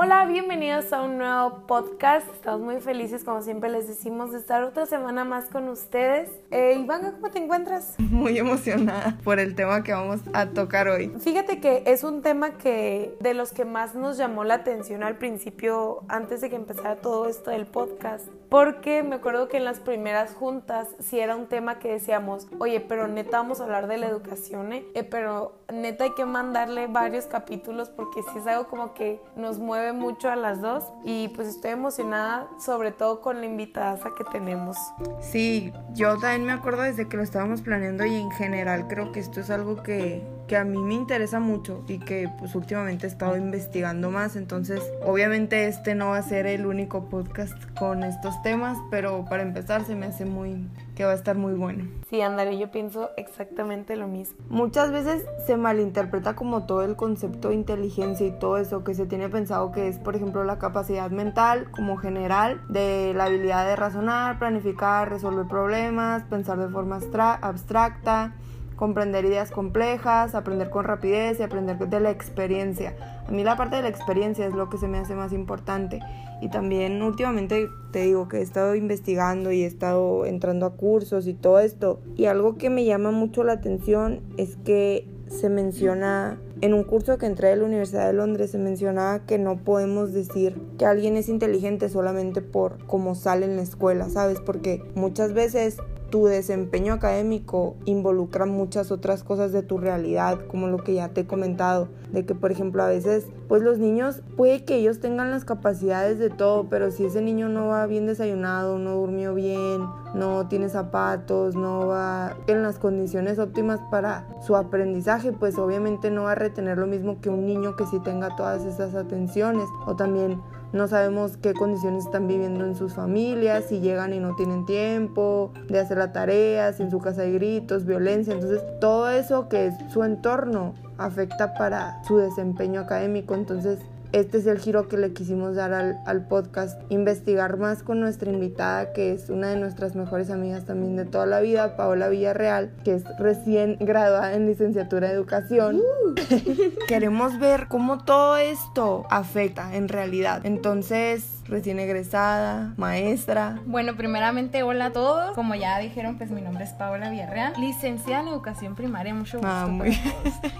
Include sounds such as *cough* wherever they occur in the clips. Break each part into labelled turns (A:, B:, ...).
A: Hola, bienvenidos a un nuevo podcast. Estamos muy felices, como siempre les decimos, de estar otra semana más con ustedes. Eh, Iván, ¿cómo te encuentras? *laughs*
B: Muy emocionada por el tema que vamos a tocar hoy.
A: Fíjate que es un tema que de los que más nos llamó la atención al principio, antes de que empezara todo esto del podcast, porque me acuerdo que en las primeras juntas sí era un tema que decíamos, oye, pero neta vamos a hablar de la educación, ¿eh? eh pero neta hay que mandarle varios capítulos porque sí es algo como que nos mueve mucho a las dos y pues estoy emocionada sobre todo con la invitada que tenemos.
B: Sí, yo también me acuerdo desde que lo estábamos planeando y en general creo que esto es algo que, que a mí me interesa mucho y que pues últimamente he estado investigando más, entonces obviamente este no va a ser el único podcast con estos temas, pero para empezar se me hace muy que va a estar muy bueno.
A: Sí, Andale, yo pienso exactamente lo mismo.
B: Muchas veces se malinterpreta como todo el concepto de inteligencia y todo eso que se tiene pensado que es, por ejemplo, la capacidad mental como general de la habilidad de razonar, planificar, resolver problemas, pensar de forma abstracta, comprender ideas complejas, aprender con rapidez y aprender de la experiencia. A mí la parte de la experiencia es lo que se me hace más importante. Y también últimamente te digo que he estado investigando y he estado entrando a cursos y todo esto. Y algo que me llama mucho la atención es que se menciona en un curso que entré de la Universidad de Londres se mencionaba que no podemos decir que alguien es inteligente solamente por cómo sale en la escuela, ¿sabes? Porque muchas veces tu desempeño académico involucra muchas otras cosas de tu realidad, como lo que ya te he comentado, de que por ejemplo a veces pues los niños puede que ellos tengan las capacidades de todo, pero si ese niño no va bien desayunado, no durmió bien, no tiene zapatos, no va en las condiciones óptimas para su aprendizaje, pues obviamente no va a retener lo mismo que un niño que sí tenga todas esas atenciones. O también no sabemos qué condiciones están viviendo en sus familias, si llegan y no tienen tiempo de hacer la tarea, si en su casa hay gritos, violencia. Entonces, todo eso que es su entorno afecta para su desempeño académico. Entonces, este es el giro que le quisimos dar al, podcast, investigar más con nuestra invitada, que es una de nuestras mejores amigas también de toda la vida, Paola Villarreal, que es recién graduada en licenciatura de educación. Uh. *laughs* Queremos ver cómo todo esto afecta en realidad. Entonces, recién egresada, maestra.
C: Bueno, primeramente, hola a todos. Como ya dijeron, pues mi nombre es Paola Villarreal, licenciada en educación primaria, mucho gusto. Ah, muy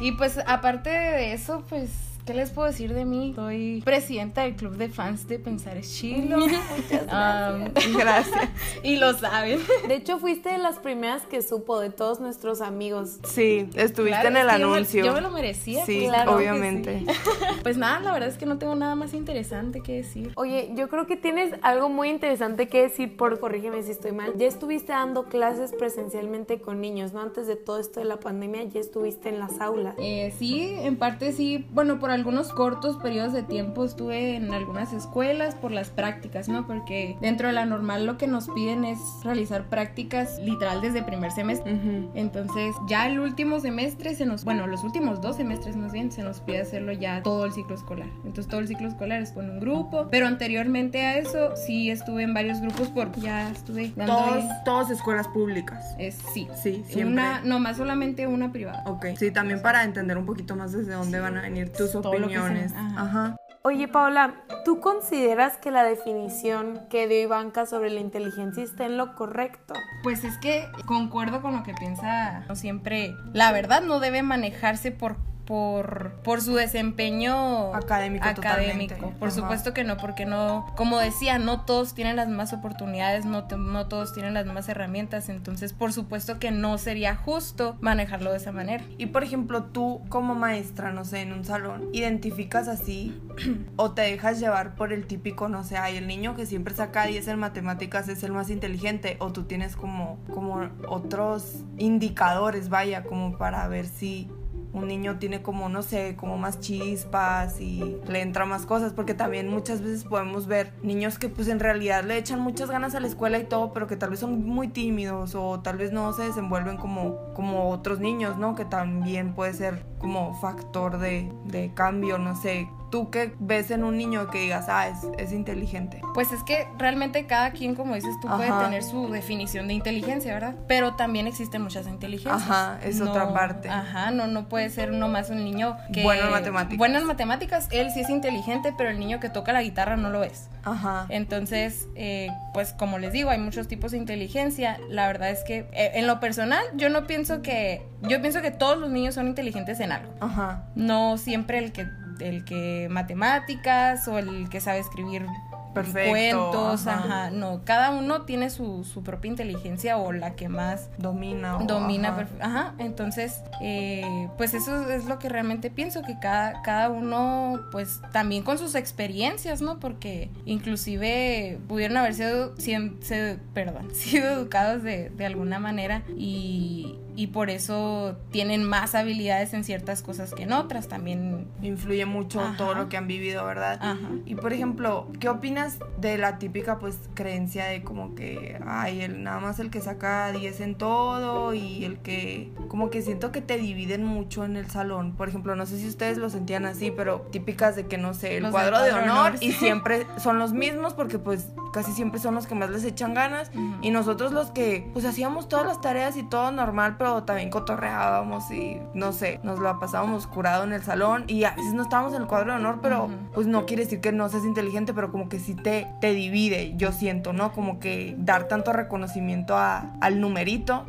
C: Y pues aparte de eso, pues ¿Qué les puedo decir de mí? Soy presidenta del club de fans de Pensar es Chilo. *laughs*
A: Muchas *laughs* gracias.
C: gracias. *laughs* y lo saben.
A: De hecho, fuiste de las primeras que supo de todos nuestros amigos.
B: Sí, estuviste en el anuncio.
C: Yo me, lo merecía.
B: Sí, claro obviamente.
C: pues nada, la verdad es que no tengo nada más interesante que decir.
A: Oye, yo creo que tienes algo muy interesante que decir, por corrígeme si estoy mal. Ya estuviste dando clases presencialmente con niños, ¿no? Antes de todo esto de la pandemia, ya estuviste en las aulas.
C: Eh, sí, en parte sí. Bueno, por algunos cortos periodos de tiempo estuve en algunas escuelas por las prácticas, ¿no? Porque dentro de la normal lo que nos piden es realizar prácticas literal desde primer semestre. Entonces, ya el último semestre se nos, bueno, los últimos dos semestres más bien, se nos pide hacerlo ya todo el ciclo escolar. Entonces, todo el ciclo escolar es con un grupo, pero anteriormente a eso sí estuve en varios grupos porque ya estuve
B: Todos, todas escuelas públicas.
C: Es, sí.
B: Sí, siempre.
C: Una, no más solamente una privada.
B: Ok. Sí, también para entender un poquito más desde dónde van a venir tus opiniones. Ajá.
A: Oye, Paola, ¿tú consideras que la definición que dio Ivanka sobre la inteligencia está en lo correcto?
C: Pues es que concuerdo con lo que piensa no siempre. La verdad no debe manejarse por por, por su desempeño
B: académico.
C: académico. Por supuesto que no, porque no, como decía, no todos tienen las mismas oportunidades, no, no todos tienen las mismas herramientas, entonces por supuesto que no sería justo manejarlo de esa manera.
B: Y por ejemplo, tú como maestra, no sé, en un salón, identificas así *clears throat* o te dejas llevar por el típico, no sé, hay el niño que siempre saca 10 en matemáticas es el más inteligente o tú tienes como, como otros indicadores, vaya, como para ver si un niño tiene como, no sé, como más chispas y le entra más cosas, porque también muchas veces podemos ver niños que pues en realidad le echan muchas ganas a la escuela y todo, pero que tal vez son muy tímidos o tal vez no se desenvuelven como, como otros niños, ¿no? Que también puede ser como factor de, de cambio, no sé, tú qué ves en un niño que digas, ah, es, es inteligente.
C: Pues es que realmente cada quien, como dices tú, puede tener su definición de inteligencia, ¿verdad? Pero también existen muchas inteligencias.
B: Ajá, es otra parte.
C: Ajá, no, no puede ser uno más un niño que...
B: Bueno en matemáticas.
C: Bueno en matemáticas, él sí es inteligente, pero el niño que toca la guitarra no lo es.
B: Ajá.
C: Entonces, eh, pues como les digo, hay muchos tipos de inteligencia. La verdad es que eh, en lo personal, yo no pienso que, yo pienso que todos los niños son inteligentes en algo.
B: Ajá.
C: No siempre el que, el que matemáticas o el que sabe escribir
B: Perfecto,
C: cuentos,
B: ajá.
C: ajá. No, cada uno tiene su, su propia inteligencia o la que más
B: Domina. o-
C: domina.
B: ajá.
C: Ajá, entonces, eh, pues eso es lo que realmente pienso, que cada, cada uno, pues también con sus experiencias, ¿no? Porque inclusive pudieron haber sido, se- perdón, *laughs* sido educados de, de alguna manera y, y por eso tienen más habilidades en ciertas cosas que en otras también.
B: Influye mucho
C: Ajá.
B: todo lo que han vivido, ¿verdad?
C: Ajá.
B: Y por ejemplo, ¿qué opinas de la típica pues creencia de como que, ay, el, nada más el que saca 10 en todo y el que, como que siento que te dividen mucho en el salón? Por ejemplo, no sé si ustedes lo sentían así, pero típicas de que, no sé, el
C: Los
B: cuadro de honor y siempre son los mismos porque pues casi siempre son los que más les echan ganas. Y nosotros los que pues hacíamos todas las tareas y todo normal, pero también cotorreábamos y no sé, nos la pasábamos curado en el salón. Y a veces no estábamos en el cuadro de honor, pero pues no quiere decir que no seas inteligente, pero como que sí te, te divide, yo siento, ¿no? Como que dar tanto reconocimiento a- al numerito.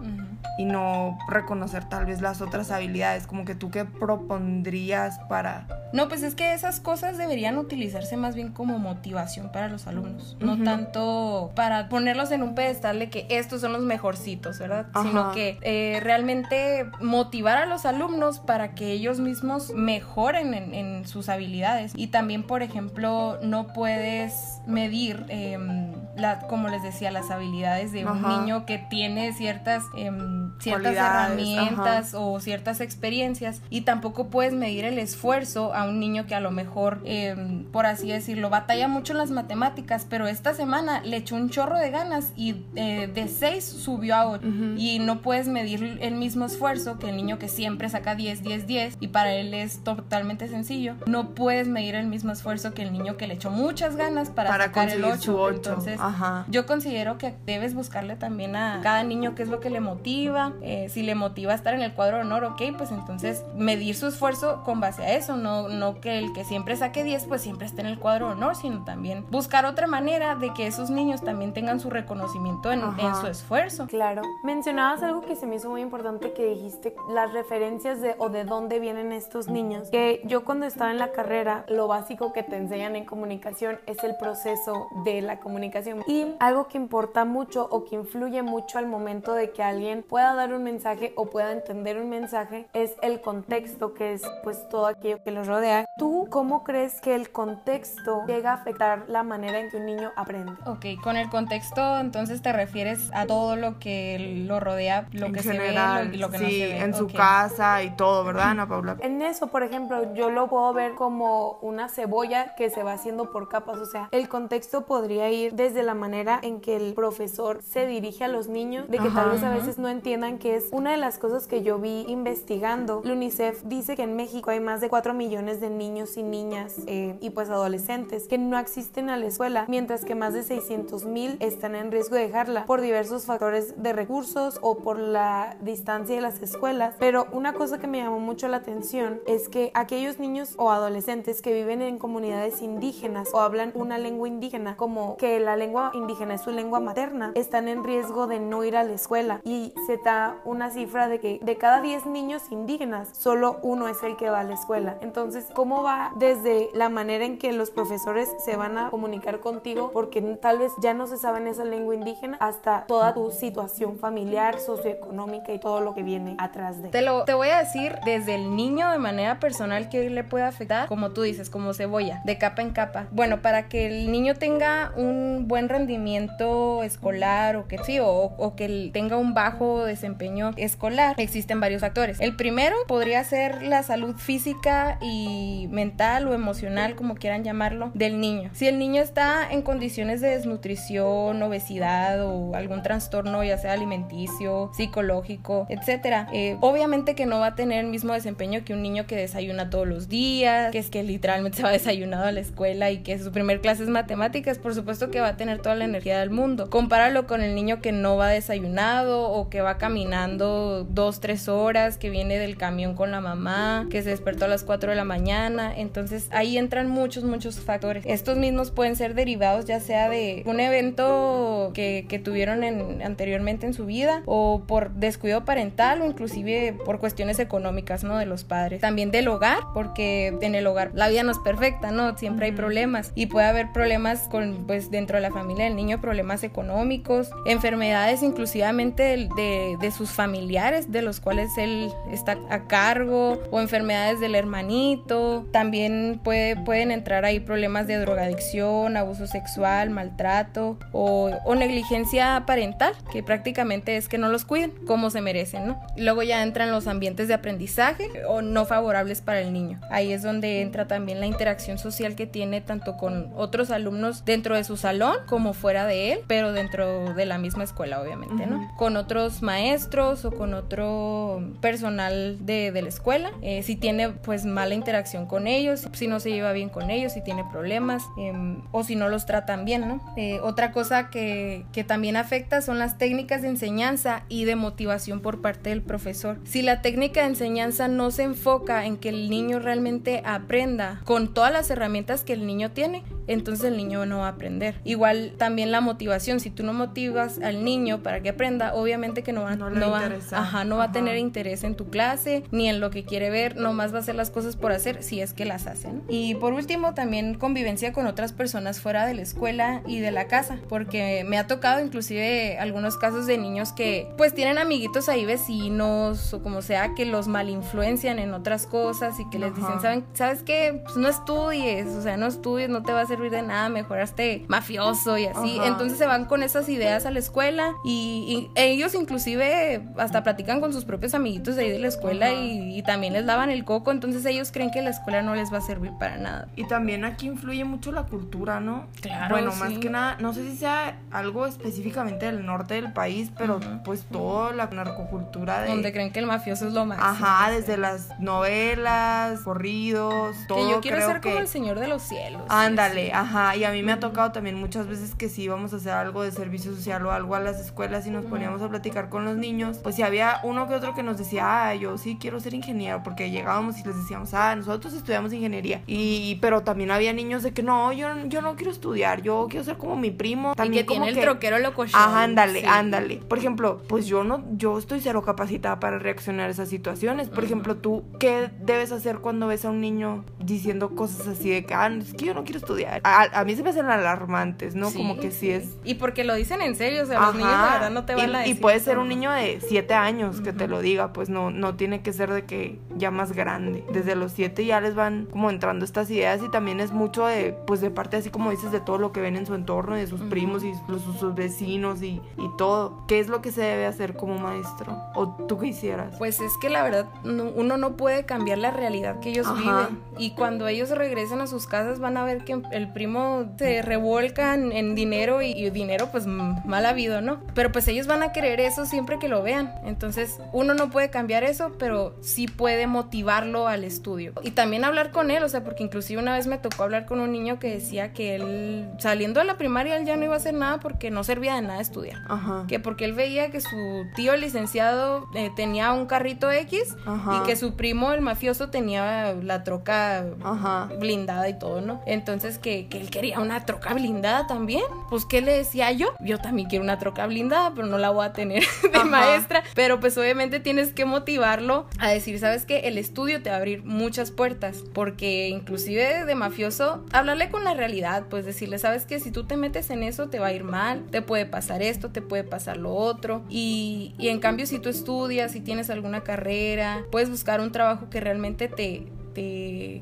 B: Y no reconocer tal vez las otras habilidades, como que tú qué propondrías para...
C: No, pues es que esas cosas deberían utilizarse más bien como motivación para los alumnos, no tanto para ponerlos en un pedestal de que estos son los mejorcitos, ¿verdad?
B: Ajá.
C: Sino que eh, realmente motivar a los alumnos para que ellos mismos mejoren en, en sus habilidades. Y también, por ejemplo, no puedes medir, em, la, como les decía, las habilidades de un niño que tiene ciertas, em, ciertas herramientas o ciertas experiencias y tampoco puedes medir el esfuerzo a un niño que a lo mejor, eh, por así decirlo, batalla mucho en las matemáticas, pero esta semana le echó un chorro de ganas y eh, de 6 subió a 8
B: Ujú.
C: y no puedes medir el mismo esfuerzo que el niño que siempre saca 10, 10, 10 y para él es totalmente sencillo. No puedes medir el mismo esfuerzo que el niño que le echó muchas ganas para,
B: Para
C: sacar el
B: conseguir su
C: 8.
B: ocho.
C: Entonces,
B: Ajá.
C: yo considero que debes buscarle también a cada niño qué es lo que le motiva. Eh, si le motiva a estar en el cuadro de honor, ok, pues entonces medir su esfuerzo con base a eso. No, no que el que siempre saque 10, pues siempre esté en el cuadro de honor, sino también buscar otra manera de que esos niños también tengan su reconocimiento en, en su esfuerzo.
A: Claro. Mencionabas algo que se me hizo muy importante que dijiste, las referencias de o de dónde vienen estos niños. Que yo cuando estaba en la carrera, lo básico que te enseñan en comunicación es el proceso de la comunicación. Y algo que importa mucho o que influye mucho al momento de que alguien pueda dar un mensaje o pueda entender un mensaje es el contexto, que es pues todo aquello que los rodea. ¿Tú cómo crees que el contexto llega a afectar la manera en que un niño aprende?
C: Ok, con el contexto entonces te refieres a todo lo que lo rodea, lo
B: en
C: que
B: general,
C: se ve, lo, lo que
B: sí,
C: no se ve.
B: en su casa y todo, ¿verdad, Ana Paula?
A: En eso, por ejemplo, yo lo puedo ver como una cebolla que se va haciendo por capas. O sea, el contexto podría ir desde la manera en que el profesor se dirige a los niños, de que
B: Ajá.
A: tal vez a veces no entiendan que es una de las cosas que yo vi investigando. La UNICEF dice que en México hay más de 4 millones de niños y niñas eh, y pues adolescentes que no asisten a la escuela, mientras que más de 600 mil están en riesgo de dejarla por diversos factores de recursos o por la distancia de las escuelas. Pero una cosa que me llamó mucho la atención es que aquellos niños o adolescentes que viven en comunidades indígenas o hablan una lengua indígena, como que la lengua indígena es su lengua materna, están en riesgo de no ir a la escuela. Y se da una cifra de que de cada 10 niños indígenas, solo uno es el que va a la escuela. Entonces, ¿cómo va desde la manera en que los profesores se van a comunicar contigo? Porque tal vez ya no se saben esa lengua indígena hasta toda tu situación familiar, socioeconómica y todo lo que viene atrás de.
C: Te lo te voy a decir desde el niño de manera personal que le puede afectar, como tú dices, como cebolla, de capa en capa. Bueno, para que el niño tenga un buen rendimiento escolar o que sí, o que tenga un bajo desempeño escolar, existen varios factores. El primero podría ser la salud física y mental o emocional, como quieran llamarlo, del niño. Si el niño está en condiciones de desnutrición, obesidad o algún trastorno, ya sea alimenticio, psicológico, etcétera, eh, obviamente que no va a tener el mismo desempeño que un niño que desayuna todos los días, que es que literalmente se va *laughs* desayunado a la escuela y que su primer clase es matemáticas, por supuesto que va a tener toda la energía del mundo. Compáralo con el niño que no va desayunado o que va caminando dos, tres horas, que viene del camión con la mamá, que se despertó a las 4 de la mañana. Entonces ahí entran muchos, muchos factores. Estos mismos pueden ser derivados ya sea de un evento que, que tuvieron en, anteriormente en su vida o por descuido parental o inclusive por cuestiones económicas, ¿no? De los padres. También del hogar, porque en el hogar la vida no es perfecta, ¿no? Siempre hay problemas y puede haber problemas con, pues, dentro de la familia del niño, problemas económicos, enfermedades inclusivamente de, de, sus familiares, de los cuales él está a cargo, o enfermedades del hermanito. También puede, pueden entrar ahí problemas de drogadicción, abuso sexual, maltrato o, o negligencia parental, que prácticamente es que no los cuiden como se merecen, ¿no? Luego ya entran los ambientes de aprendizaje o no favorables para el niño. Ahí es donde entra también la interacción social que tiene tanto con otros alumnos dentro de su salón como fuera de él, pero dentro de la misma escuela, obviamente, ¿no? Con otros maestros o con otro personal de, la escuela. Eh, si tiene pues mala interacción con ellos, si no se lleva bien con ellos, si tiene problemas eh, o si no los tratan bien, ¿no? Eh, otra cosa que, que también afecta son las técnicas de enseñanza y de motivación por parte del profesor. Si la técnica de enseñanza no se enfoca en que el niño realmente aprenda con todas las herramientas que el niño tiene, entonces el niño no va a aprender. Igual también la motivación, si tú no motivas al niño para que aprenda, obviamente que no va,
B: No
C: no, va, ajá, no va a tener interés en tu clase ni en lo que quiere ver, nomás va a hacer las cosas por hacer si es que las hacen. Y por último, también convivencia con otras personas fuera de la escuela y de la casa, porque me ha tocado inclusive algunos casos de niños que pues tienen amiguitos ahí vecinos o como sea que los malinfluencian en otras cosas y que les
B: Ajá.
C: dicen, ¿saben? ¿sabes qué? Pues no estudies, o sea, no estudies, no te va a servir de nada, mejoraste mafioso y así.
B: Ajá.
C: Entonces se van con esas ideas a la escuela y, y ellos inclusive hasta platican con sus propios amiguitos de ahí de la escuela y, y también les lavan el coco, entonces ellos creen que la escuela no les va a servir para nada.
B: Y también aquí influye mucho la cultura, ¿no?
C: Claro,
B: Bueno, más
C: sí.
B: que nada, no sé si sea algo específicamente del norte del país, pero pues toda la narcocultura de...
C: Donde creen que el mafioso es lo máximo.
B: Ajá, desde las novelas, corridos, todo
C: que yo quiero
B: creo
C: ser
B: que...
C: como el señor de los cielos.
B: Ándale,
C: Sí.
B: ajá, y a mí me ha tocado también muchas veces que si íbamos a hacer algo de servicio social o algo a las escuelas y nos poníamos a platicar con los niños, pues si había uno que otro que nos decía, ah, yo sí quiero ser ingeniero, porque llegábamos y les decíamos, ah, nosotros estudiamos ingeniería, y pero también había niños de que no, yo, yo no quiero estudiar, yo quiero ser como mi primo,
C: Y
B: también
C: que
B: como
C: tiene el
B: que-
C: troquero loco.
B: Ajá, ándale, ándale. Por ejemplo, pues yo no, yo estoy cero capacitada para reaccionar a esas situaciones. Por ejemplo, tú, ¿qué debes hacer cuando ves a un niño diciendo cosas así de que, ah, es que yo no quiero estudiar? A, a mí se me hacen alarmantes, ¿no? Como que sí es.
C: Y porque lo dicen en serio, o sea, los niños de
B: Ajá.
C: verdad no te van
B: y,
C: a
B: y
C: decir.
B: puede ser un niño de 7 años que te
C: Ujú.
B: lo diga, pues no, no tiene que ser de que ya más grande. Desde los 7 ya les van como entrando estas ideas y también es mucho de, pues de parte así como dices, de todo lo que ven en su entorno, de sus
C: Ujú.
B: primos y los- sus vecinos y, y todo. ¿Qué es lo que se debe hacer como maestro? ¿O tú qué hicieras?
C: Pues es que la verdad no- uno no puede cambiar la realidad que ellos
B: Ajá.
C: viven y cuando ellos regresen a sus casas van a ver que el primo se revuelca en, dinero y, y dinero pues mal habido, ¿no? Pero pues ellos van a querer eso siempre que lo vean. Entonces uno no puede cambiar eso, pero sí puede motivarlo al estudio. Y también hablar con él, o sea, porque inclusive una vez me tocó hablar con un niño que decía que él saliendo de la primaria él ya no iba a hacer nada porque no servía de nada estudiar.
B: Ajá.
C: Que porque él veía que su tío el licenciado eh, tenía un carrito X
B: Ajá.
C: y que su primo el mafioso tenía la troca
B: Ajá.
C: blindada y todo, ¿no? Entonces que, que él quería una troca blindada también. Pues ¿qué le decía yo? Yo también quiero una troca blindada, pero no la voy a tener *laughs* de
B: Ajá.
C: maestra. Pero pues obviamente tienes que motivarlo a decir, ¿sabes qué? El estudio te va a abrir muchas puertas. Porque inclusive de mafioso, hablarle con la realidad, pues decirle, ¿sabes qué? Si tú te metes en eso te va a ir mal, te puede pasar esto, te puede pasar lo otro. Y, y en cambio si tú estudias, si tienes alguna carrera, puedes buscar un trabajo que realmente te,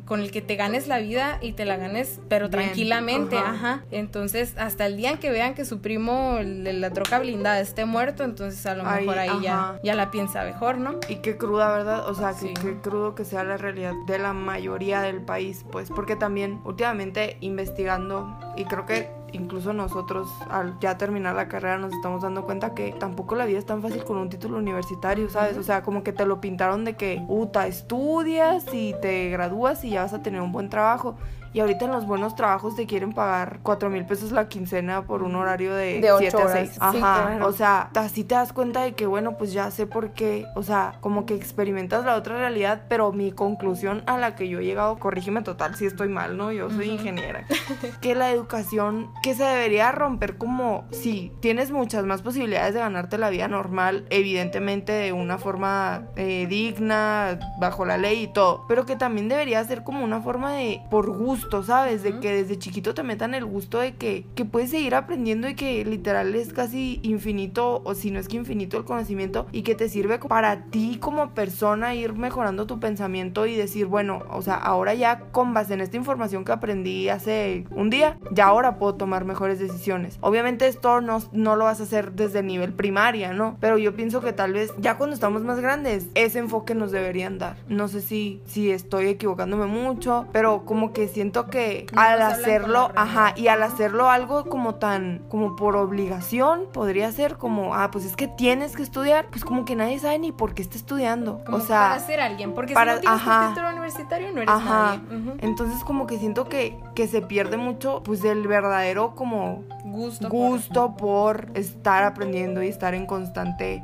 C: con el que te ganes la vida y te la ganes, pero tranquilamente, ajá. Entonces, hasta el día en que vean que su primo, de la troca blindada, esté muerto, entonces a lo mejor ahí ya, ya la piensa mejor, ¿no?
B: Y qué cruda, ¿verdad? O sea, qué crudo que sea la realidad de la mayoría del país, pues, porque también últimamente investigando, y creo que incluso nosotros al ya terminar la carrera nos estamos dando cuenta que tampoco la vida es tan fácil con un título universitario, ¿sabes? O sea, como que te lo pintaron de que, puta, estudias y te gradúas y ya vas a tener un buen trabajo. Y ahorita en los buenos trabajos te quieren pagar cuatro mil pesos la quincena por un horario de,
A: de 7 a 6.
B: Ajá. O sea, así te das cuenta de que, bueno, pues ya sé por qué. O sea, como que experimentas la otra realidad, pero mi conclusión a la que yo he llegado, corrígeme total si estoy mal, ¿no? Yo soy ingeniera. *laughs* que la educación, que se debería romper como, sí, tienes muchas más posibilidades de ganarte la vida normal, evidentemente de una forma eh, digna, bajo la ley y todo, pero que también debería ser como una forma de, por gusto, ¿sabes? De que desde chiquito te metan el gusto de que, que puedes seguir aprendiendo y que literal es casi infinito, o si no es que infinito el conocimiento, y que te sirve para ti como persona ir mejorando tu pensamiento y decir, bueno, o sea, ahora ya con base en esta información que aprendí hace un día, ya ahora puedo tomar mejores decisiones. Obviamente esto no, no lo vas a hacer desde el nivel primaria, ¿no? Pero yo pienso que tal vez ya cuando estamos más grandes, ese enfoque nos deberían dar. No sé si, si estoy equivocándome mucho, pero como que siento que al hacerlo, ajá, y al hacerlo algo como tan, como por obligación, podría ser como, ah, pues es que tienes que estudiar, pues como que nadie sabe ni por qué está estudiando. o sea,
C: para ser alguien, porque si no tienes un título universitario no eres ajá. nadie.
B: Entonces como que siento que, que se pierde mucho, pues el verdadero como
C: gusto,
B: gusto por estar aprendiendo y estar en constante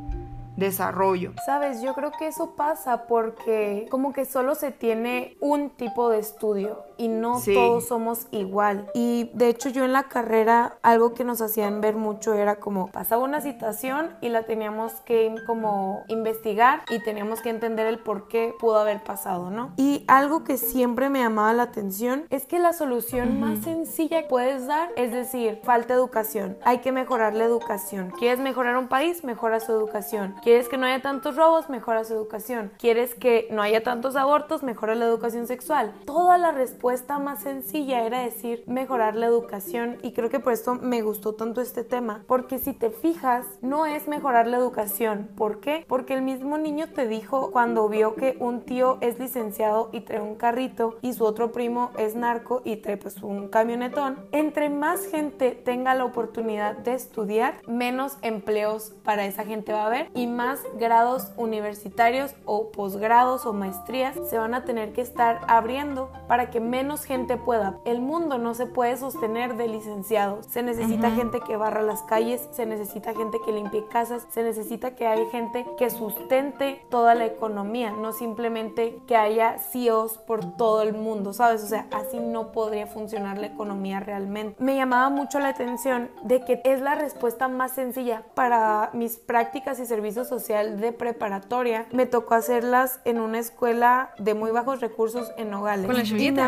B: desarrollo.
A: Sabes, yo creo que eso pasa porque como que solo se tiene un tipo de estudio y no todos somos igual. Y de hecho yo en la carrera algo que nos hacían ver mucho era como pasaba una situación y la teníamos que como investigar y teníamos que entender el por qué pudo haber pasado, ¿no? Y algo que siempre me llamaba la atención es que la solución más sencilla que puedes dar es decir, falta educación, hay que mejorar la educación. ¿Quieres mejorar un país? Mejora su educación. ¿Quieres que no haya tantos robos? Mejora su educación. ¿Quieres que no haya tantos abortos? Mejora la educación sexual. Toda la respuesta más sencilla era decir mejorar la educación y creo que por esto me gustó tanto este tema, porque si te fijas, no es mejorar la educación. ¿Por qué? Porque el mismo niño te dijo cuando vio que un tío es licenciado y trae un carrito y su otro primo es narco y trae pues un camionetón. Entre más gente tenga la oportunidad de estudiar, menos empleos para esa gente va a haber y más grados universitarios o posgrados o maestrías se van a tener que estar abriendo para que menos gente pueda. El mundo no se puede sostener de licenciados. Se necesita gente que barra las calles, se necesita gente que limpie casas, se necesita que haya gente que sustente toda la economía, no simplemente que haya CEOs por todo el mundo, ¿sabes? O sea, así no podría funcionar la economía realmente. Me llamaba mucho la atención de que es la respuesta más sencilla para mis prácticas y servicios social de preparatoria, me tocó hacerlas en una escuela de muy bajos recursos en Nogales.
C: Con la
A: Y me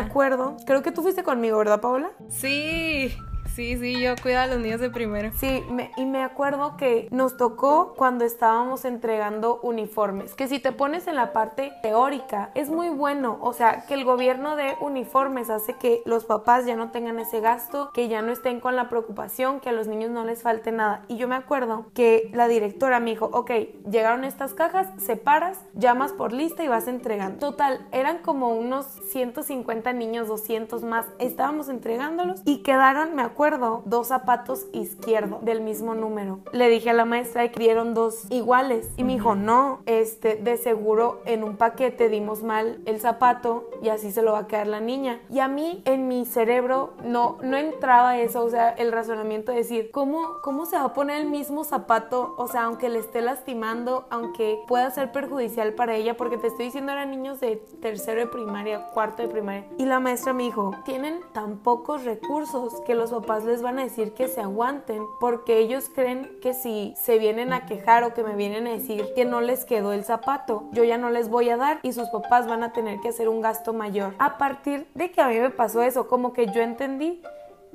A: creo que tú fuiste conmigo, ¿verdad, Paola?
C: Sí. Sí, sí, yo cuido a los niños de primero.
A: Sí, y me acuerdo que nos tocó cuando estábamos entregando uniformes, que si te pones en la parte teórica es muy bueno, o sea, que el gobierno de uniformes hace que los papás ya no tengan ese gasto, que ya no estén con la preocupación, que a los niños no les falte nada. Y yo me acuerdo que la directora me dijo, ok, llegaron estas cajas, separas, llamas por lista y vas entregando. Total, eran como unos 150 niños, 200 más, estábamos entregándolos y quedaron, me acuerdo, dos zapatos izquierdos del mismo número. Le dije a la maestra que dieron dos iguales y me dijo, no, este, de seguro en un paquete dimos mal el zapato y así se lo va a quedar la niña. Y a mí en mi cerebro no, no entraba eso, o sea, el razonamiento de decir, ¿cómo, ¿cómo se va a poner el mismo zapato? O sea, aunque le esté lastimando, aunque pueda ser perjudicial para ella, porque te estoy diciendo eran niños de tercero de primaria, cuarto de primaria. Y la maestra me dijo, tienen tan pocos recursos que los papás les van a decir que se aguanten porque ellos creen que si se vienen a quejar o que me vienen a decir que no les quedó el zapato, yo ya no les voy a dar y sus papás van a tener que hacer un gasto mayor. A partir de que a mí me pasó eso, como que yo entendí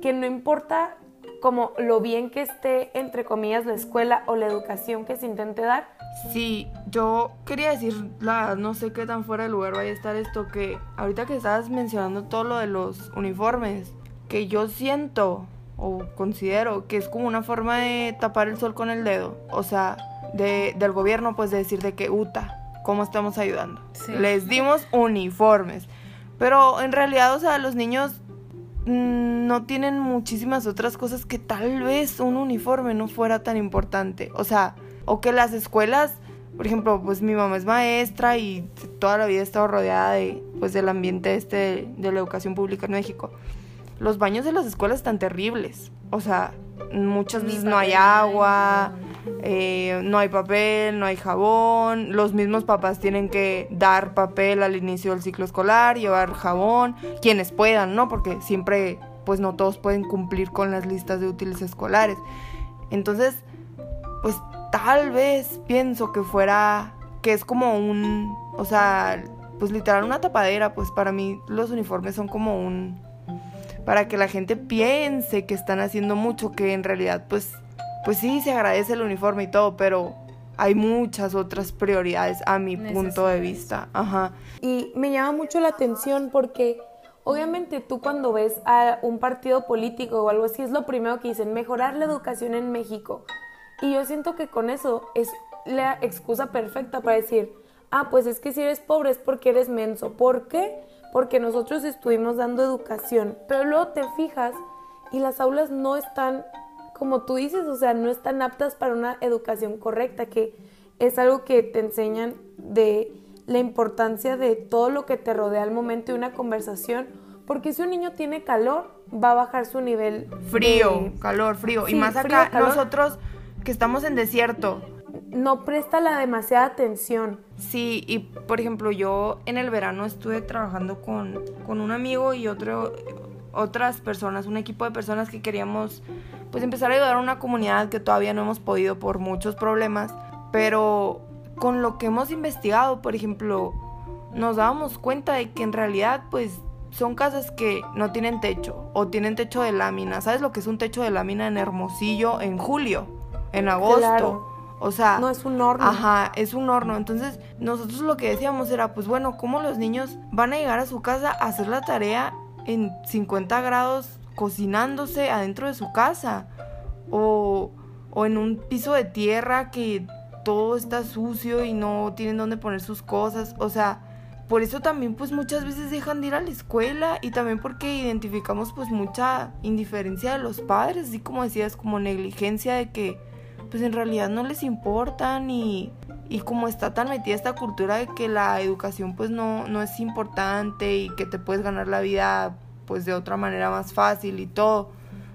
A: que no importa como lo bien que esté entre comillas la escuela o la educación que se intente dar,
B: Sí, yo quería decir, la, no sé qué tan fuera de lugar vaya a estar esto, que ahorita que estabas mencionando todo lo de los uniformes, que yo siento o considero que es como una forma de tapar el sol con el dedo, o sea, de, del gobierno, pues de decir de que, uta, ¿cómo estamos ayudando? Les dimos uniformes, pero en realidad, o sea, los niños mm, no tienen muchísimas otras cosas que tal vez un uniforme no fuera tan importante, o sea, o que las escuelas, por ejemplo, pues mi mamá es maestra y toda la vida he estado rodeada de, pues, del ambiente este de, la educación pública en México. Los baños de las escuelas están terribles. O sea, muchas veces no hay agua, eh, no hay papel, no hay jabón. Los mismos papás tienen que dar papel al inicio del ciclo escolar, llevar jabón, quienes puedan, ¿no? Porque siempre, pues no todos pueden cumplir con las listas de útiles escolares. Entonces, pues tal vez pienso que fuera, que es como un, o sea, pues literal una tapadera, pues para mí los uniformes son como un, para que la gente piense que están haciendo mucho, que en realidad pues, pues sí, se agradece el uniforme y todo, pero hay muchas otras prioridades a mi punto de vista. Ajá.
A: Y me llama mucho la atención porque obviamente tú cuando ves a un partido político o algo así es lo primero que dicen, mejorar la educación en México. Y yo siento que con eso es la excusa perfecta para decir, ah, pues es que si eres pobre es porque eres menso. ¿Por qué? Porque nosotros estuvimos dando educación. Pero luego te fijas y las aulas no están, como tú dices, o sea, no están aptas para una educación correcta, que es algo que te enseñan de la importancia de todo lo que te rodea al momento de una conversación. Porque si un niño tiene calor, va a bajar su nivel.
B: Frío, calor, frío. y más acá, nosotros que estamos en desierto.
A: No presta la demasiada atención.
B: Sí, y por ejemplo, yo en el verano estuve trabajando con, con un amigo y otro, otras personas, un equipo de personas que queríamos pues empezar a ayudar a una comunidad que todavía no hemos podido por muchos problemas, pero con lo que hemos investigado, por ejemplo, nos dábamos cuenta de que en realidad pues son casas que no tienen techo o tienen techo de lámina. ¿Sabes lo que es un techo de lámina en Hermosillo en julio? en agosto. O sea,
A: no es un horno.
B: Ajá, es un horno. Entonces, nosotros lo que decíamos era, pues bueno, ¿cómo los niños van a llegar a su casa a hacer la tarea en 50 grados cocinándose adentro de su casa? O, o en un piso de tierra que todo está sucio y no tienen dónde poner sus cosas. O sea, por eso también pues muchas veces dejan de ir a la escuela y también porque identificamos pues mucha indiferencia de los padres, así como decías, como negligencia de que pues en realidad no les importan y, y como está tan metida esta cultura de que la educación pues no, no es importante y que te puedes ganar la vida pues de otra manera más fácil y todo.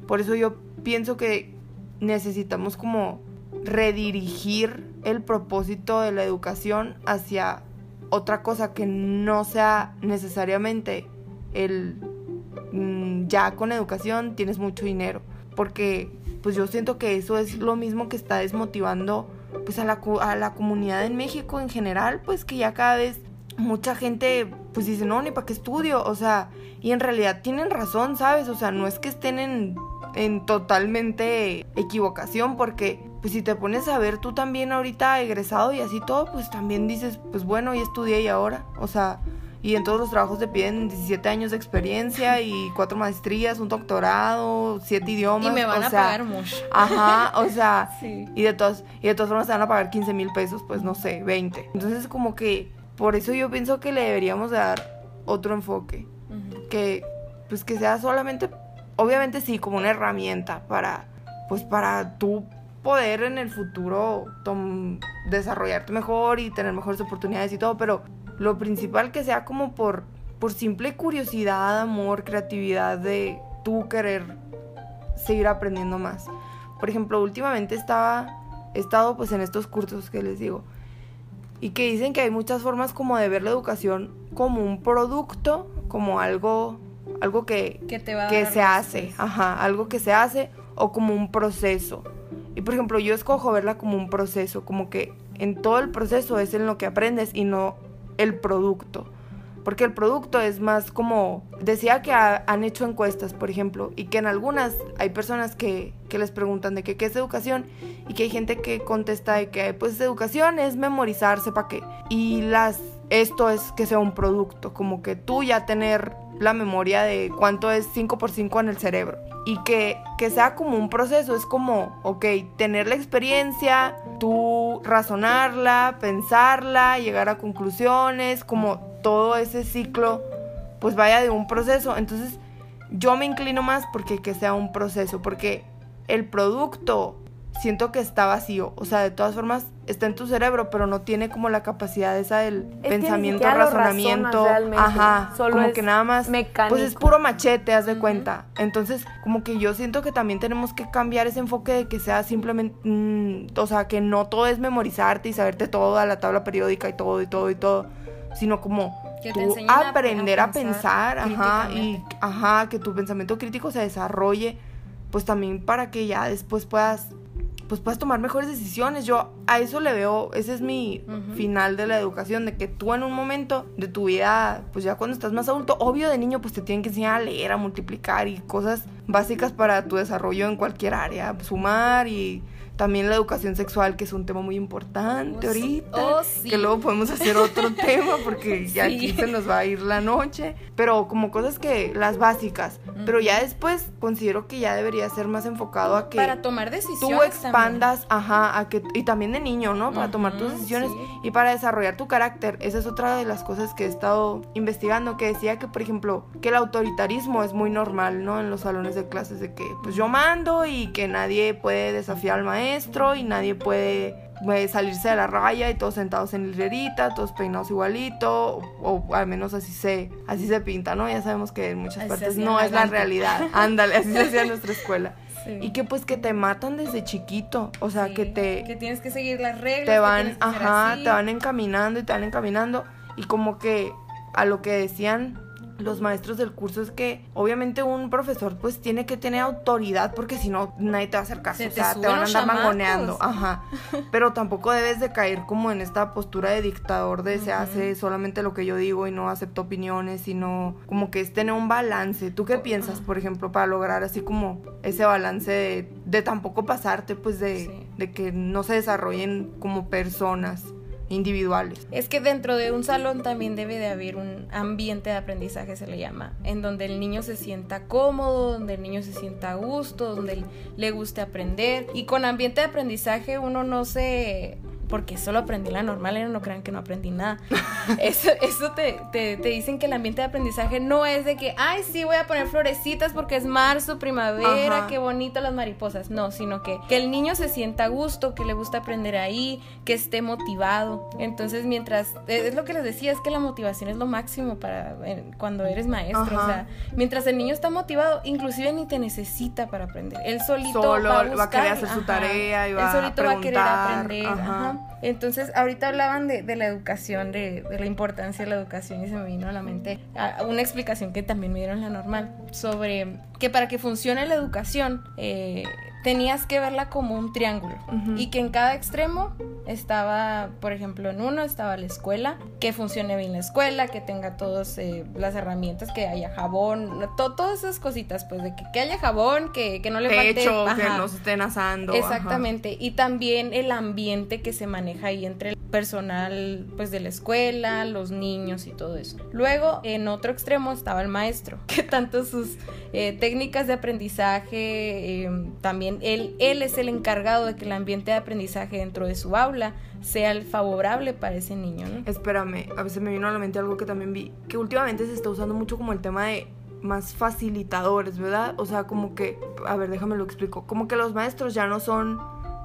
B: Por eso yo pienso que necesitamos como redirigir el propósito de la educación hacia otra cosa que no sea necesariamente el mm, ya con educación tienes mucho dinero porque pues yo siento que eso es lo mismo que está desmotivando pues a la, a la comunidad en México en general, pues que ya cada vez mucha gente pues dice, no, ni para qué estudio, o sea, y en realidad tienen razón, ¿sabes? O sea, no es que estén en, en totalmente equivocación, porque pues si te pones a ver tú también ahorita egresado y así todo, pues también dices, pues bueno, ya estudié y ahora, o sea, y en todos los trabajos te piden 17 años de experiencia y cuatro maestrías, un doctorado, siete idiomas.
C: Y me van a pagar mucho.
B: Ajá, o sea, *laughs* y, de todas, y de todas formas te van a pagar 15 mil pesos, pues no sé, 20. Entonces como que por eso yo pienso que le deberíamos dar otro enfoque. Que pues que sea solamente, obviamente sí, como una herramienta para, pues para tú poder en el futuro desarrollarte mejor y tener mejores oportunidades y todo, pero lo principal que sea como por, por simple curiosidad, amor, creatividad de tú querer seguir aprendiendo más. Por ejemplo, últimamente estaba, he estado pues en estos cursos que les digo, y que dicen que hay muchas formas como de ver la educación como un producto, como algo, algo que,
C: que,
B: se hace, ajá, algo que se hace o como un proceso. Y por ejemplo, yo escojo verla como un proceso, como que en todo el proceso es en lo que aprendes y no el producto. porque el producto es más como, decía que han hecho encuestas, por ejemplo, y que en algunas hay personas que, que les preguntan de qué es educación y que hay gente que contesta de que pues educación es memorizarse para qué. Y las esto es que sea un producto, como que tú ya tener la memoria de cuánto es 5 por 5 en el cerebro. Y que, que sea como un proceso, es como, ok, tener la experiencia, tú razonarla, pensarla, llegar a conclusiones, como todo ese ciclo, pues vaya de un proceso. Entonces, yo me inclino más porque que sea un proceso, porque el producto siento que está vacío. O sea, de todas formas, está en tu cerebro, pero no tiene como la capacidad esa del pensamiento, razonamiento. Ajá. Solo como que nada más. Pues es puro machete, haz de cuenta. Entonces, como que yo siento que también tenemos que cambiar ese enfoque de que sea simplemente. Mm, o sea, que no todo es memorizarte y saberte toda la tabla periódica y todo y todo y todo. Sino como. tú aprender a pensar, ajá, y ajá, que tu pensamiento crítico se desarrolle, pues también para que ya después puedas pues puedes tomar mejores decisiones. Yo a eso le veo, ese es mi final de la educación, de que tú en un momento de tu vida, pues ya cuando estás más adulto, obvio de niño, pues te tienen que enseñar a leer, a multiplicar y cosas básicas para tu desarrollo en cualquier área, sumar y también la educación sexual, que es un tema muy importante oh, ahorita. Oh, que luego podemos hacer otro *laughs* tema porque ya aquí se nos va a ir la noche. Pero como cosas que, las básicas. Pero ya después considero que ya debería ser más enfocado a que...
C: Para tomar decisiones.
B: Tú expandas, ajá, a que... Y también de niño, ¿no? Para tomar tus decisiones y para desarrollar tu carácter. Esa es otra de las cosas que he estado investigando, que decía que, por ejemplo, que el autoritarismo es muy normal, ¿no? En los salones de clases, de que pues yo mando y que nadie puede desafiar al maestro y nadie puede eh, salirse de la raya y todos sentados en hilerita, todos peinados igualito, o, al menos así se, así se pinta, ¿no? Ya sabemos que en muchas partes no es la realidad. Ándale, así se hacía nuestra *laughs* escuela. Y que pues que te matan desde chiquito, o sea, que te...
C: Que tienes que seguir las reglas.
B: Te van, ajá, te van encaminando y te van encaminando. Y como que a lo que decían los maestros del curso es que obviamente un profesor pues tiene que tener autoridad porque si no nadie te va a hacer caso, o sea, te van a andar mangoneando, ajá. *laughs* Pero tampoco debes de caer como en esta postura de dictador de se hace solamente lo que yo digo y no acepto opiniones, sino como que es tener un balance. ¿Tú qué piensas, por ejemplo, para lograr así como ese balance de, tampoco pasarte pues de, de que no se desarrollen como personas? Individuales.
C: Es que dentro de un salón también debe de haber un ambiente de aprendizaje, se le llama, en donde el niño se sienta cómodo, donde el niño se sienta a gusto, donde le guste aprender. Y con ambiente de aprendizaje uno no se porque solo aprendí la normal y no crean que no aprendí nada. *laughs* Eso, eso te, te, te, dicen que el ambiente de aprendizaje no es de que, ay, sí, voy a poner florecitas porque es marzo, primavera, qué bonito las mariposas. No, sino que, que el niño se sienta a gusto, que le gusta aprender ahí, que esté motivado. Entonces, mientras, es lo que les decía, es que la motivación es lo máximo para cuando eres maestro. O sea, mientras el niño está motivado, inclusive ni te necesita para aprender. Él solito
B: Solo
C: va,
B: a, querer hacer su tarea y va
C: Él solito
B: va
C: a querer aprender. Entonces, ahorita hablaban de, la educación, de, la importancia de la educación y se me vino a la mente una explicación que también me dieron la normal sobre que para que funcione la educación, eh, tenías que verla como un triángulo y que en cada extremo estaba, por ejemplo, en uno estaba la escuela, que funcione bien la escuela, que tenga todas eh, las herramientas, que haya jabón, todas esas cositas, pues de que, haya jabón, que, no le falte...
B: que no se estén asando.
C: Exactamente, y también el ambiente que se maneja ahí entre el personal pues de la escuela, los niños y todo eso. Luego, en otro extremo estaba el maestro, *laughs* que tanto sus eh, técnicas de aprendizaje, em, también él, es el encargado de que el ambiente de aprendizaje dentro de su aula sea el favorable para ese niño, ¿no?
B: Espérame, a veces me vino a la mente algo que también vi, que últimamente se está usando mucho como el tema de más facilitadores, ¿verdad? O sea, como que, a ver, déjame lo explico, como que los maestros ya no son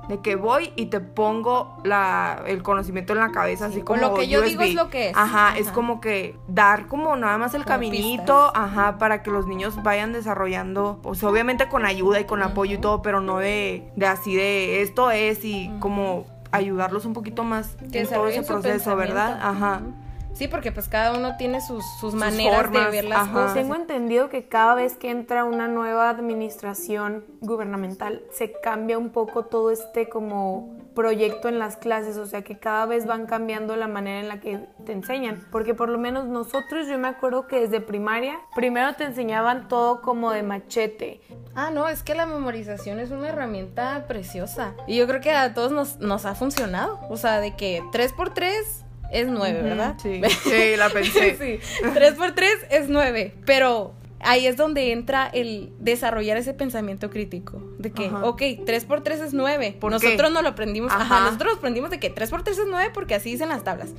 B: de que voy y te pongo la, el conocimiento en la cabeza, así como.
C: Lo que yo digo es lo que es.
B: Ajá, es como que dar como nada más el caminito, ajá, para que los niños vayan desarrollando, pues obviamente con ayuda y con apoyo y todo, pero no de, de así de esto es y como ayudarlos un poquito más en todo ese proceso, ¿verdad? Ajá.
C: Sí, porque pues cada uno tiene sus, sus, maneras de ver las cosas.
A: Tengo entendido que cada vez que entra una nueva administración gubernamental se cambia un poco todo este como proyecto en las clases, o sea que cada vez van cambiando la manera en la que te enseñan, porque por lo menos nosotros yo me acuerdo que desde primaria primero te enseñaban todo como de machete.
C: Ah, no, es que la memorización es una herramienta preciosa y yo creo que a todos nos, nos ha funcionado, o sea, de que 3 por 3 es 9, ¿verdad?
B: Sí, *laughs* sí, la pensé.
C: sí, 3 por 3 es 9, pero ahí es donde entra el desarrollar ese pensamiento crítico. De que, Ajá. ok, 3 por 3 es 9. Nosotros no lo aprendimos. Ajá. Ajá. nosotros aprendimos de que 3 por 3 es 9 porque así dicen las tablas.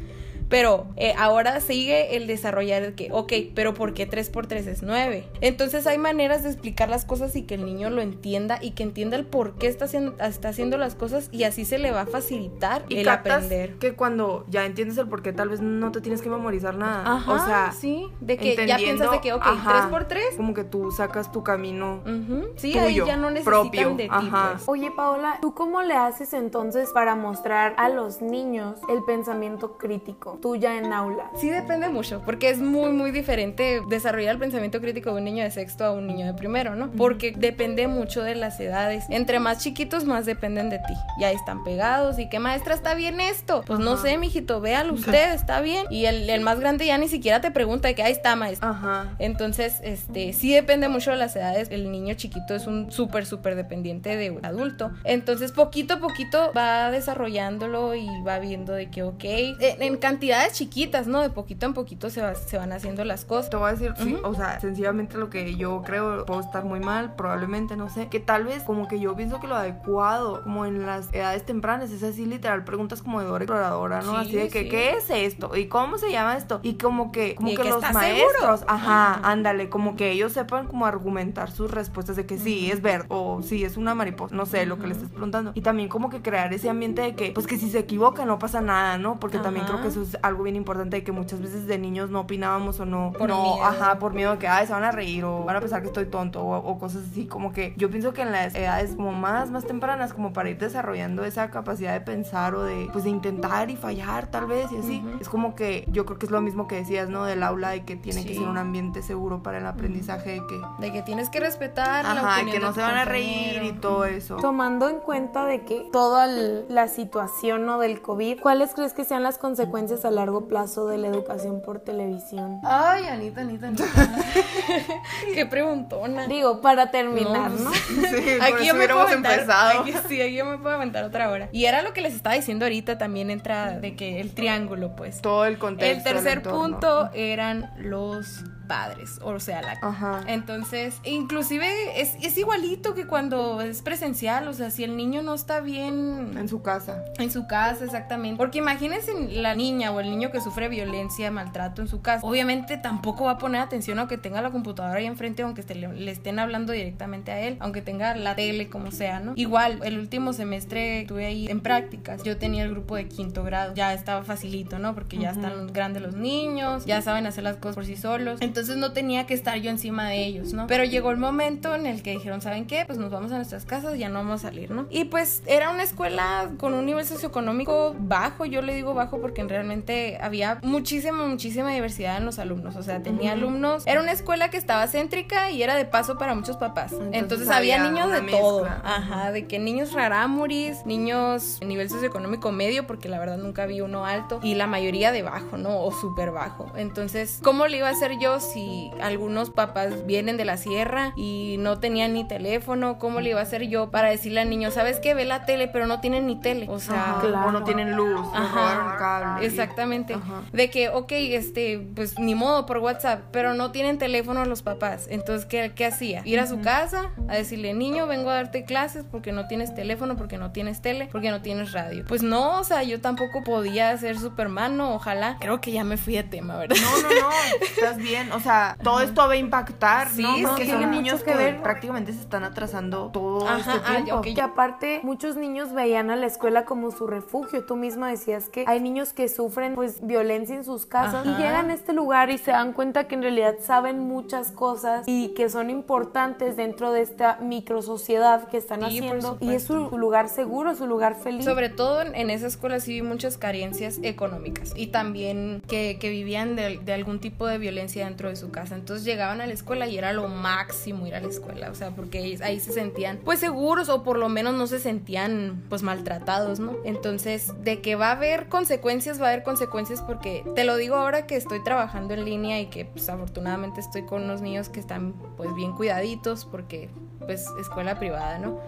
C: Pero eh, ahora sigue el desarrollar el que, ok, pero ¿por qué 3 por 3 es 9? Entonces hay maneras de explicar las cosas y que el niño lo entienda y que entienda el por qué está haciendo, está haciendo las cosas y así se le va a facilitar
B: y
C: el aprender.
B: que cuando ya entiendes el por qué tal vez no te tienes que memorizar nada. Ajá, o sea,
C: sí, de que ya piensas de que, ok, ajá, 3 por 3.
B: Como que tú sacas tu camino.
C: Uh -huh. Sí,
B: tuyo,
C: ahí ya no necesitan
B: propio.
C: de ti.
B: Ajá.
C: Pues.
A: Oye, Paola, ¿tú cómo le haces entonces para mostrar a los niños el pensamiento crítico tuya en aula?
C: Sí depende mucho, porque es muy, muy diferente desarrollar el pensamiento crítico de un niño de sexto a un niño de primero, ¿no? Porque depende mucho de las edades. Entre más chiquitos, más dependen de ti. Ya están pegados y qué maestra está bien esto. Pues no sé, mijito, véalo usted, está bien. Y el, el, más grande ya ni siquiera te pregunta de que ahí está maestra.
B: Ajá.
C: Entonces, este, sí depende mucho de las edades. El niño chiquito es un súper, súper dependiente de un adulto. Entonces, poquito a poquito va desarrollándolo y va viendo de que, ok, en, en cantidades chiquitas, ¿no? De poquito en poquito se, va, se van haciendo las cosas.
B: Te voy a decir, uh -huh. sí, o sea, sencillamente lo que yo creo, puedo estar muy mal, probablemente, no sé, que tal vez como que yo pienso que lo adecuado, como en las edades tempranas, es así literal, preguntas como de Dora Exploradora, ¿no?
C: Sí,
B: así de que,
C: sí.
B: ¿qué es esto? ¿Y cómo se llama esto? Y como que, como
C: ¿Y
B: que
C: que
B: los maestros,
C: seguro?
B: ajá, ándale, como que ellos sepan como argumentar sus respuestas de que sí, es verde, o sí, es una mariposa, no sé, lo que le estés preguntando. Y también como que crear ese ambiente de que, pues que si se equivoca no pasa nada, ¿no? Porque también creo que eso es algo bien importante de que muchas veces de niños no opinábamos o no,
C: Por
B: no,
C: miedo.
B: ajá, por miedo a que, ay, se van a reír o van a pensar que estoy tonto o, o cosas así, como que yo pienso que en las edades como más, más tempranas, como para ir desarrollando esa capacidad de pensar o de, pues de intentar y fallar tal vez y así, es como que yo creo que es lo mismo que decías, ¿no? Del aula de que tiene que ser un ambiente seguro para el aprendizaje de que,
C: De que tienes que respetar la
B: ajá,
C: opinión
B: que
C: de
B: no se van a reír y todo eso.
A: Tomando en cuenta de que toda la situación ¿no? del COVID, ¿cuáles crees que sean las consecuencias a largo plazo de la educación por televisión?
C: Ay, Anita, Anita, Anita. *laughs* Qué preguntona.
A: Digo, para terminar,
C: No,
A: ¿no?
B: Sí, *laughs*
C: Aquí yo me puedo aventar,
B: empezado.
C: aquí sí, aquí yo me puedo aventar otra hora. Y era lo que les estaba diciendo ahorita, también entra de que el triángulo, pues.
B: Todo el contexto.
C: El tercer punto eran los padres, o sea, la
B: Ajá.
C: entonces, inclusive es, es igualito que cuando es presencial, o sea, si el niño no está bien
B: En su casa.
C: en su casa, exactamente. Porque imagínense la niña o el niño que sufre violencia, maltrato en su casa. Obviamente tampoco va a poner atención aunque tenga la computadora ahí enfrente, aunque le estén hablando directamente a él, aunque tenga la tele, como sea, ¿no? Igual, el último semestre estuve ahí en prácticas. Yo tenía el grupo de quinto grado. Ya estaba facilito, ¿no? Porque ya están grandes los niños, ya saben hacer las cosas por sí solos. Entonces no tenía que estar yo encima de ellos, ¿no? Pero llegó el momento en el que dijeron, ¿saben qué? Pues nos vamos a nuestras casas, ya no vamos a salir, ¿no? Y pues era una escuela con un nivel socioeconómico bajo, yo le digo bajo porque realmente había muchísima, muchísima diversidad en los alumnos, o sea, tenía alumnos, era una escuela que estaba céntrica y era de paso para muchos papás. Entonces,
B: Entonces
C: había,
B: había
C: niños de todo, ajá, de que niños rarámuris, niños en nivel socioeconómico medio, porque la verdad nunca vi uno alto, y la mayoría de bajo, ¿no? O súper bajo. Entonces, ¿cómo le iba a hacer yo si algunos papás vienen de la sierra y no tenían ni teléfono? ¿Cómo le iba a hacer yo para decirle al niño, ¿sabes qué? Ve la tele, pero no tienen ni tele. O sea,
B: Ajá.
A: claro.
B: O no tienen luz,
C: Ajá.
B: robaron cable.
C: Exactamente.
B: Ajá.
C: De que, ok, este, pues ni modo por WhatsApp, pero no tienen teléfono los papás. Entonces, ¿qué, qué hacía? Ir a su casa a decirle, niño, vengo a darte clases porque no tienes teléfono, porque no tienes tele, porque no tienes radio. Pues no, o sea, yo tampoco podía ser Superman, no, ojalá. Creo que ya me fui de tema, ¿verdad?
B: No, no, no, estás bien. O sea, todo esto va a impactar,
C: Sí,
B: ¿no? Porque
A: tiene
B: son niños
A: que
B: que,
A: ver.
B: prácticamente se están atrasando todo
C: Ajá,
B: este
C: ah,
B: tiempo.
C: ok.
A: Y aparte, muchos niños veían a la escuela como su refugio. Tú misma decías que hay niños que sufren pues violencia en sus casas y
C: Ajá.
A: llegan a este lugar y se dan cuenta que en realidad saben muchas cosas y que son importantes dentro de esta microsociedad que están
C: Sí,
A: haciendo y es su, lugar seguro, su lugar feliz.
C: Sobre todo en, en esa escuela sí vi muchas carencias económicas y también que, que vivían de, de algún tipo de violencia dentro de su casa. Entonces llegaban a la escuela y era lo máximo ir a la escuela, o sea, porque ahí, se sentían pues seguros o por lo menos no se sentían pues maltratados, ¿no? Entonces, de que va a haber consecuencias, va a haber consecuencias porque te lo digo ahora que estoy trabajando en línea y que pues afortunadamente estoy con unos niños que están pues bien cuidaditos porque pues escuela privada, ¿no?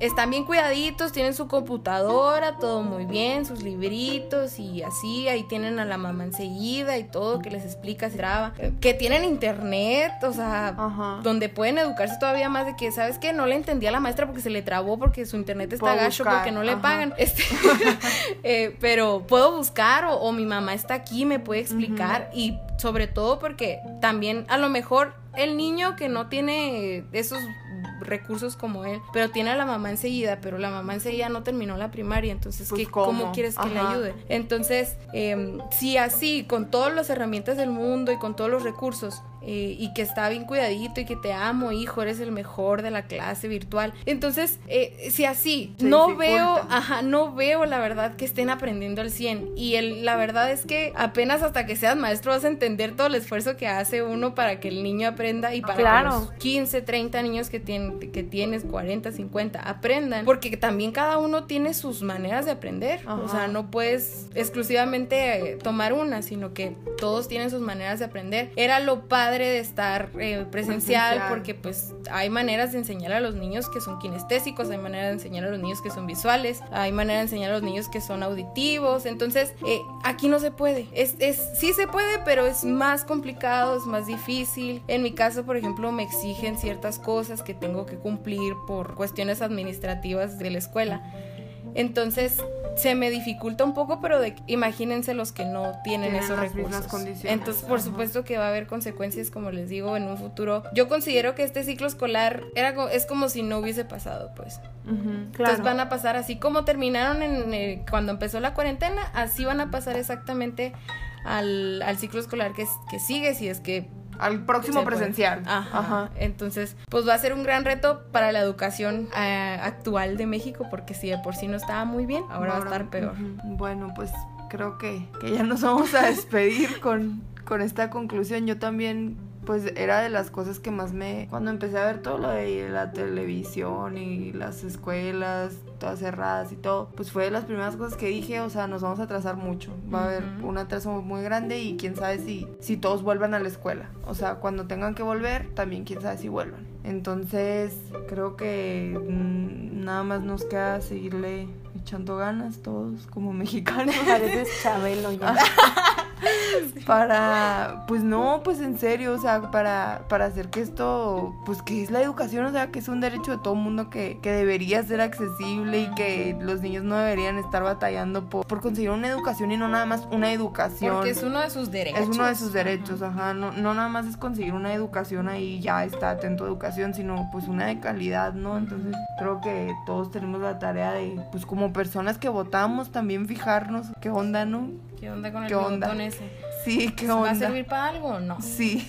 C: Están bien cuidaditos, tienen su computadora, todo muy bien, sus libritos y así, ahí tienen a la mamá enseguida y todo, que les explica, se traba, que tienen internet, o sea,
B: Ajá.
C: donde pueden educarse todavía más de que, ¿sabes qué? No le entendía a la maestra porque se le trabó, porque su internet está
B: Puedo
C: gacho,
B: buscar,
C: porque no le
B: ajá.
C: pagan, este, *laughs* eh, pero puedo buscar o, o mi mamá está aquí, me puede explicar y sobre todo porque también a lo mejor el niño que no tiene esos recursos como él, pero tiene a la mamá enseguida, pero la mamá enseguida no terminó la primaria, entonces
B: Pues,
C: ¿qué-
B: ¿cómo?
C: ¿cómo? quieres que le ayude? Entonces, eh, si así, con todas las herramientas del mundo y con todos los recursos, eh, y que está bien cuidadito y que te amo, hijo, eres el mejor de la clase virtual, entonces, eh, si así,
B: Se
C: no
B: dificulta.
C: veo, ajá, no veo la verdad que estén aprendiendo al 100, y el, la verdad es que apenas hasta que seas maestro vas a entender todo el esfuerzo que hace uno para que el niño aprenda y para
A: Claro.
C: que los 15, 30 niños que, tienen, que tienes, 40, 50, aprendan. Porque también cada uno tiene sus maneras de aprender. O
B: Ajá.
C: sea, no puedes exclusivamente tomar una, sino que todos tienen sus maneras de aprender. Era lo padre de estar eh, presencial,
B: Presencial.
C: porque pues hay maneras de enseñar a los niños que son kinestésicos, hay maneras de enseñar a los niños que son visuales, hay maneras de enseñar a los niños que son auditivos. Entonces, eh, aquí no se puede. Es, es, sí se puede, pero es más complicado, es más difícil. En mi caso, por ejemplo, me exigen ciertas cosas que tengo que cumplir por cuestiones administrativas de la escuela. Entonces se me dificulta un poco, pero de, imagínense los que no tienen,
B: Tienen
C: esos
B: las mismas
C: recursos.
B: condiciones.
C: Entonces, por
B: Ajá.
C: supuesto que va a haber consecuencias, como les digo, en un futuro. Yo considero que este ciclo escolar era, es como si no hubiese pasado, pues.
A: Claro.
C: Entonces van a pasar así como terminaron en, eh, cuando empezó la cuarentena, así van a pasar exactamente al, al ciclo escolar que, es- que sigue, si es que
B: Al próximo presencial.
C: Ajá.
B: Ajá.
C: Entonces, pues va a ser un gran reto para la educación eh, actual de México, porque si de por sí no estaba muy bien, ahora, va a estar peor.
B: Bueno, pues creo que, que ya nos vamos a despedir con, con esta conclusión. Yo también, pues era de las cosas que más me... Cuando empecé a ver todo lo de la televisión y las escuelas, todas cerradas y todo, pues fue de las primeras cosas que dije, o sea, nos vamos a atrasar mucho. Va a haber un atraso muy grande y quién sabe si, si todos vuelvan a la escuela. O sea, cuando tengan que volver, también quién sabe si vuelvan. Entonces, creo que mm, nada más nos queda seguirle echando ganas todos como *laughs* mexicanos
A: Pareces Chabelo ya. *laughs* *laughs*
B: para pues no pues en serio o sea para para hacer que esto pues que es la educación o sea que es un derecho de todo mundo que, que debería ser accesible y que los niños no deberían estar batallando por, por conseguir una educación y no nada más una educación
C: Porque es uno de sus derechos.
B: es uno de sus derechos, ajá. No, no nada más es conseguir una educación ahí, ya está atento a educación, sino pues una de calidad, ¿no? Entonces creo que todos tenemos la tarea de, pues como personas que votamos, también fijarnos qué onda, ¿no?
C: ¿Qué onda con el
B: ¿Qué onda?
C: botón ese?
B: Sí, qué
C: ¿Va a
B: onda.
C: servir para algo o no?
B: Sí.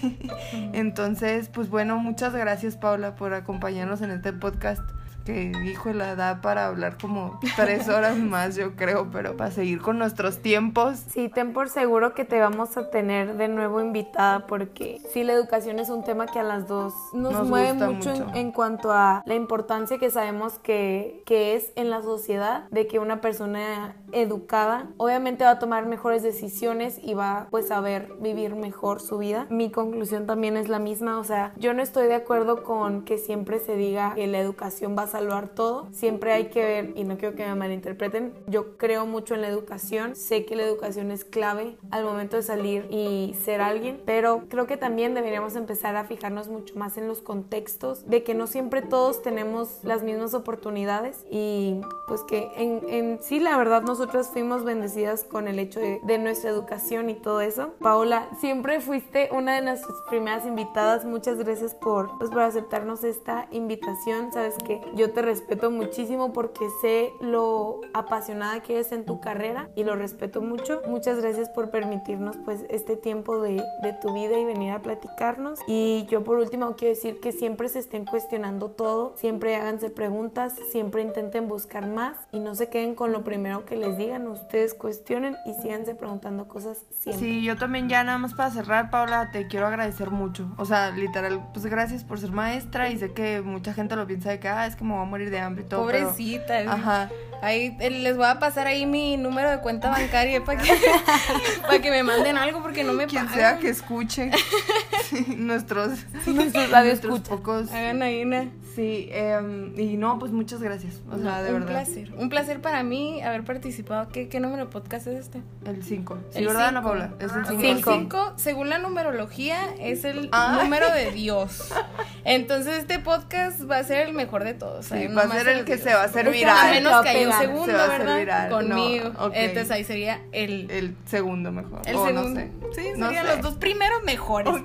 B: *laughs* Entonces, pues bueno, muchas gracias Paula por acompañarnos en este podcast que hijo la da para hablar como tres horas *laughs* más, yo creo, pero para seguir con nuestros tiempos.
A: Sí, ten por seguro que te vamos a tener de nuevo invitada porque sí, la educación es un tema que a las dos nos,
B: Nos
A: mueve
B: gusta
A: mucho, en-
B: mucho.
A: En, cuanto a la importancia que sabemos que, que es en la sociedad de que una persona educada obviamente va a tomar mejores decisiones y va pues a saber vivir mejor su vida. Mi conclusión también es la misma, o sea, yo no estoy de acuerdo con que siempre se diga que la educación va a salvar todo. Siempre hay que ver, y no quiero que me malinterpreten, yo creo mucho en la educación. Sé que la educación es clave al momento de salir y ser alguien, pero creo que también deberíamos empezar a fijarnos mucho más en los contextos de que no siempre todos tenemos las mismas oportunidades y pues que en, en sí la verdad nosotros fuimos bendecidas con el hecho de, de nuestra educación y todo eso. Paola, siempre fuiste una de nuestras primeras invitadas. Muchas gracias por, pues, por aceptarnos esta invitación. Sabes que yo te respeto muchísimo porque sé lo apasionada que eres en tu carrera y lo respeto mucho. Muchas gracias por permitirnos pues este tiempo de, de tu vida y venir a platicarnos. Y yo por último quiero decir que siempre se estén cuestionando todo, siempre háganse preguntas, siempre intenten buscar más y no se queden con lo primero que les digan. Ustedes cuestionen y síganse preguntando cosas siempre.
B: Sí, yo también ya nada más para cerrar, Paula, te quiero agradecer mucho. O sea, literal, pues gracias por ser maestra y sé que mucha gente lo piensa de que, ah, es me voy a morir de hambre y todo. pero-
C: Pobrecita.
B: Ajá.
C: Ahí eh, les voy a pasar ahí mi número de cuenta bancaria para que, *laughs* para que me manden algo porque no me
B: Quien
C: pagan.
B: sea que escuche *laughs* sí, nuestros,
A: Nuestros labios
B: nuestros pocos.
C: Hagan ahí una.
B: Sí, em, y no, pues muchas gracias. O sea, de
C: un
B: verdad.
C: placer. Un placer para mí haber participado. ¿Qué, qué número de podcast es este?
B: El 5. Sí,
C: El
B: ¿verdad, Ana
C: cinco.
B: Paula? Es el
C: Ah,
B: 5.
C: El
A: Cinco.
C: 5, según la numerología, es el
B: Ay.
C: número de *laughs* Dios. Entonces este podcast va a ser el mejor de todos.
B: Sí, va a ser
C: se
B: el que se va a hacer
C: A
B: viral.
A: Se
C: menos
A: a
C: que haya un segundo,
B: Se va a
C: ¿verdad?
B: viral.
C: Conmigo.
B: No.
C: Entonces ahí sería el,
B: El segundo mejor.
C: el
B: o
C: segundo.
B: no sé.
C: Sí,
B: No
C: serían
B: sé.
C: los dos primeros mejores. *laughs*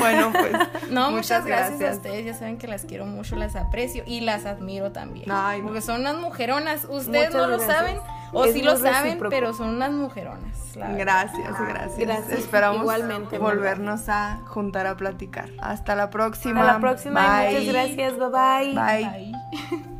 B: Bueno, pues. *laughs*
C: No, muchas, gracias.
B: gracias.
C: a ustedes. Ya saben que las quiero mucho, las aprecio y las admiro también.
B: Ay,
C: porque son unas mujeronas. Ustedes no lo
A: gracias.
C: saben o
A: Es
C: sí lo saben,
A: recíproco.
C: pero son unas mujeronas. la.
B: Gracias, gracias.
A: Gracias.
B: Esperamos
A: Igualmente,
B: volvernos a juntar a platicar. Hasta la próxima.
A: Hasta la próxima y
B: Bye.
A: muchas gracias. Bye bye.
B: Bye. *laughs*
C: Bye.